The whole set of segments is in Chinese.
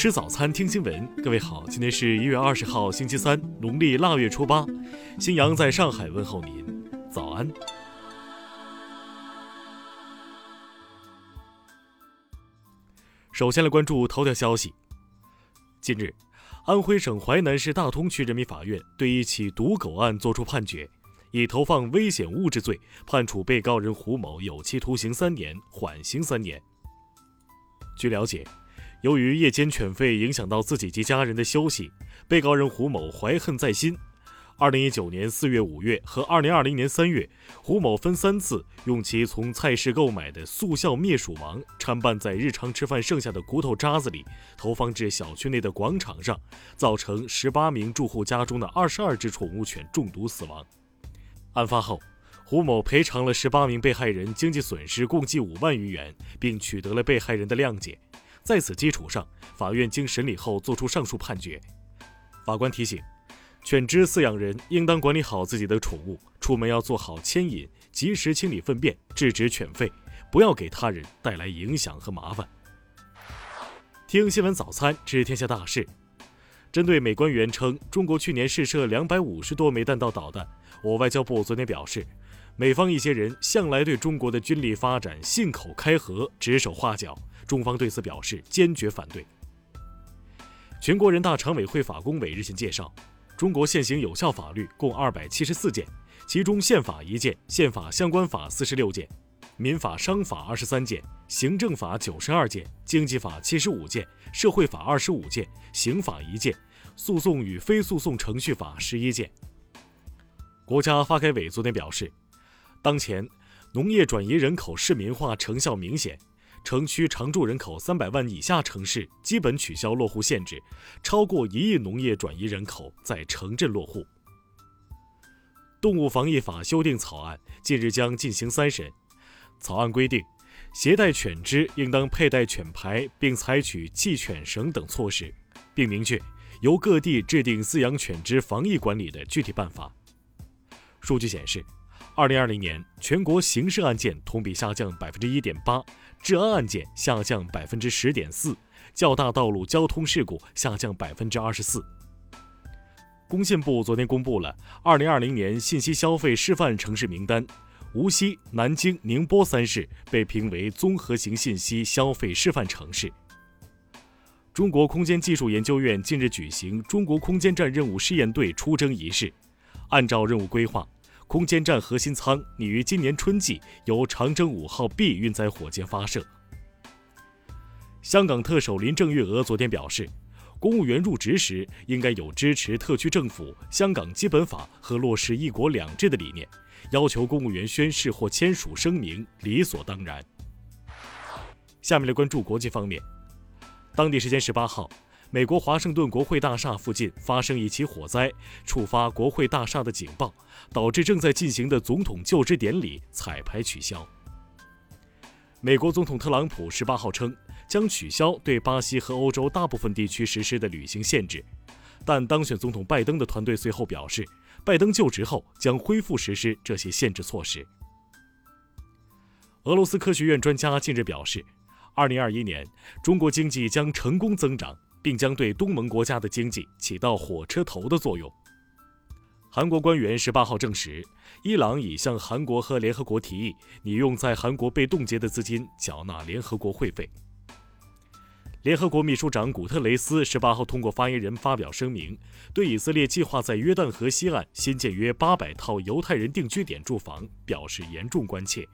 吃早餐，听新闻。各位好，今天是一月二十号，星期三，农历腊月初八。新阳在上海问候您，早安。首先来关注头条消息。近日，安徽省淮南市大通区人民法院对一起毒狗案作出判决，以投放危险物质罪判处被告人胡某有期徒刑三年，缓刑三年。据了解。由于夜间犬吠影响到自己及家人的休息，被告人胡某怀恨在心。二零一九年四月、五月和二零二零年三月，胡某分三次用其从菜市购买的速效灭鼠王掺拌在日常吃饭剩下的骨头渣子里，投放至小区内的广场上，造成十八名住户家中的二十二只宠物犬中毒死亡。案发后，胡某赔偿了十八名被害人经济损失共计五万余元，并取得了被害人的谅解。在此基础上，法院经审理后作出上述判决。法官提醒：犬只饲养人应当管理好自己的宠物，出门要做好牵引，及时清理粪便，制止犬吠，不要给他人带来影响和麻烦。听新闻早餐知天下大事。针对美官员称中国去年试射两百五十多枚弹道导弹，我外交部昨天表示，美方一些人向来对中国的军力发展信口开河、指手画脚。中方对此表示坚决反对。全国人大常委会法工委日前介绍，中国现行有效法律共二百七十四件，其中宪法一件，宪法相关法四十六件，民法、商法二十三件，行政法九十二件，经济法七十五件，社会法二十五件，刑法一件，诉讼与非诉讼程序法十一件。国家发改委昨天表示，当前农业转移人口市民化成效明显。城区常住人口三百万以下城市基本取消落户限制，超过一亿农业转移人口在城镇落户。动物防疫法修订草案近日将进行三审。草案规定，携带犬只应当佩戴犬牌，并采取系犬绳等措施，并明确由各地制定饲养犬只防疫管理的具体办法。数据显示，二零二零年全国刑事案件同比下降百分之一点八。治安案件下降百分之十点四，较大道路交通事故下降百分之二十四。工信部昨天公布了二零二零年信息消费示范城市名单，无锡、南京、宁波三市被评为综合型信息消费示范城市。中国空间技术研究院近日举行中国空间站任务试验队出征仪式，按照任务规划。空间站核心舱拟于今年春季由长征五号 B 运载火箭发射。香港特首林郑月娥昨天表示，公务员入职时应该有支持特区政府、香港基本法和落实一国两制的理念，要求公务员宣誓或签署声明理所当然。下面来关注国际方面，当地时间十八号。美国华盛顿国会大厦附近发生一起火灾，触发国会大厦的警报，导致正在进行的总统就职典礼彩排取消。美国总统特朗普十八号称将取消对巴西和欧洲大部分地区实施的旅行限制，但当选总统拜登的团队随后表示，拜登就职后将恢复实施这些限制措施。俄罗斯科学院专家近日表示，二零二一年中国经济将成功增长。并将对东盟国家的经济起到火车头的作用。韩国官员十八号证实，伊朗已向韩国和联合国提议，拟用在韩国被冻结的资金缴纳联合国会费。联合国秘书长古特雷斯十八号通过发言人发表声明，对以色列计划在约旦河西岸新建约八百套犹太人定居点住房表示严重关切。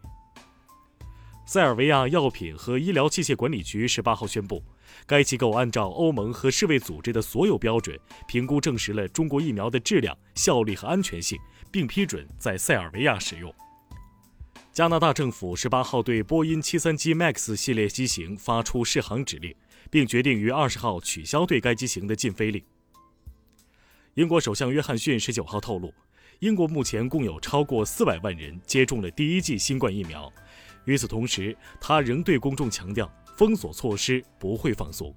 塞尔维亚药品和医疗器械管理局十八号宣布。该机构按照欧盟和世卫组织的所有标准评估，证实了中国疫苗的质量、效力和安全性，并批准在塞尔维亚使用。加拿大政府十八号对波音七三七 MAX 系列机型发出试航指令，并决定于二十号取消对该机型的禁飞令。英国首相约翰逊十九号透露，英国目前共有超过四百万人接种了第一剂新冠疫苗。与此同时，他仍对公众强调。封锁措施不会放松。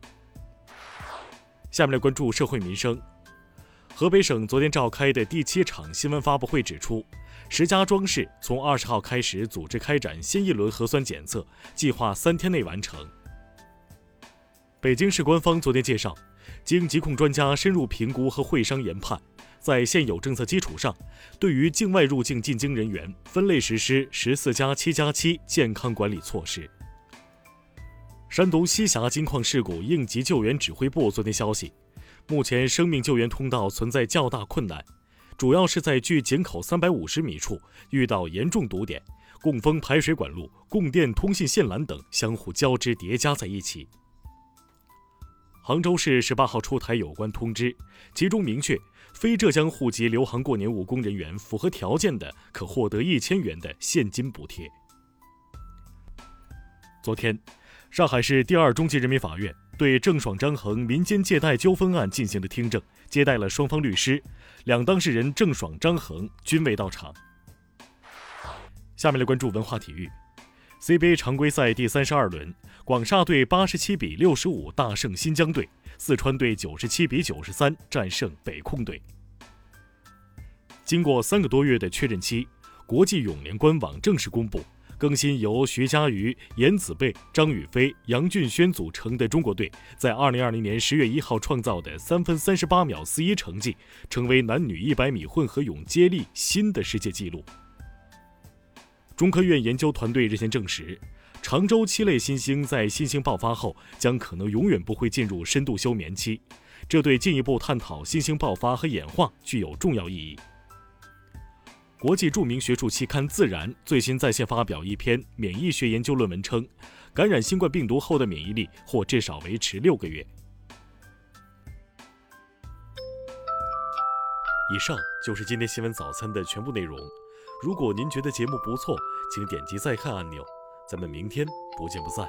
下面来关注社会民生。河北省昨天召开的第七场新闻发布会指出，石家庄市从二十号开始组织开展新一轮核酸检测，计划三天内完成。北京市官方昨天介绍，经疾控专家深入评估和会商研判，在现有政策基础上，对于境外入境进京人员分类实施“十四加七加七”健康管理措施。山东西峡金矿事故应急救援指挥部昨天消息，目前生命救援通道存在较大困难，主要是在距井口三百五十米处遇到严重堵点，供风排水管路、供电通信线缆等相互交织叠加在一起。杭州市十八号出台有关通知，其中明确，非浙江户籍留杭过年务工人员符合条件的，可获得一千元的现金补贴。昨天，上海市第二中级人民法院对郑爽、张恒民间借贷纠纷案进行了听证，接待了双方律师，两当事人郑爽、张恒均未到场。下面来关注文化体育。CBA 常规赛第三十二轮，广厦队八十七比六十五大胜新疆队，四川队九十七比九十三战胜北控队。经过三个多月的确认期，国际泳联官网正式公布，更新由徐嘉余、严子贝、张雨霏、杨俊轩组成的中国队，在二零二零年十月一号创造的三分三十八秒四一成绩，成为男女一百米混合泳接力新的世界纪录。中科院研究团队日前证实，常州七类新星在新星爆发后将可能永远不会进入深度休眠期，这对进一步探讨新星爆发和演化具有重要意义。国际著名学术期刊《自然》最新在线发表一篇免疫学研究论文称，感染新冠病毒后的免疫力或至少维持六个月。以上就是今天新闻早餐的全部内容。如果您觉得节目不错，请点击再看按钮。咱们明天不见不散。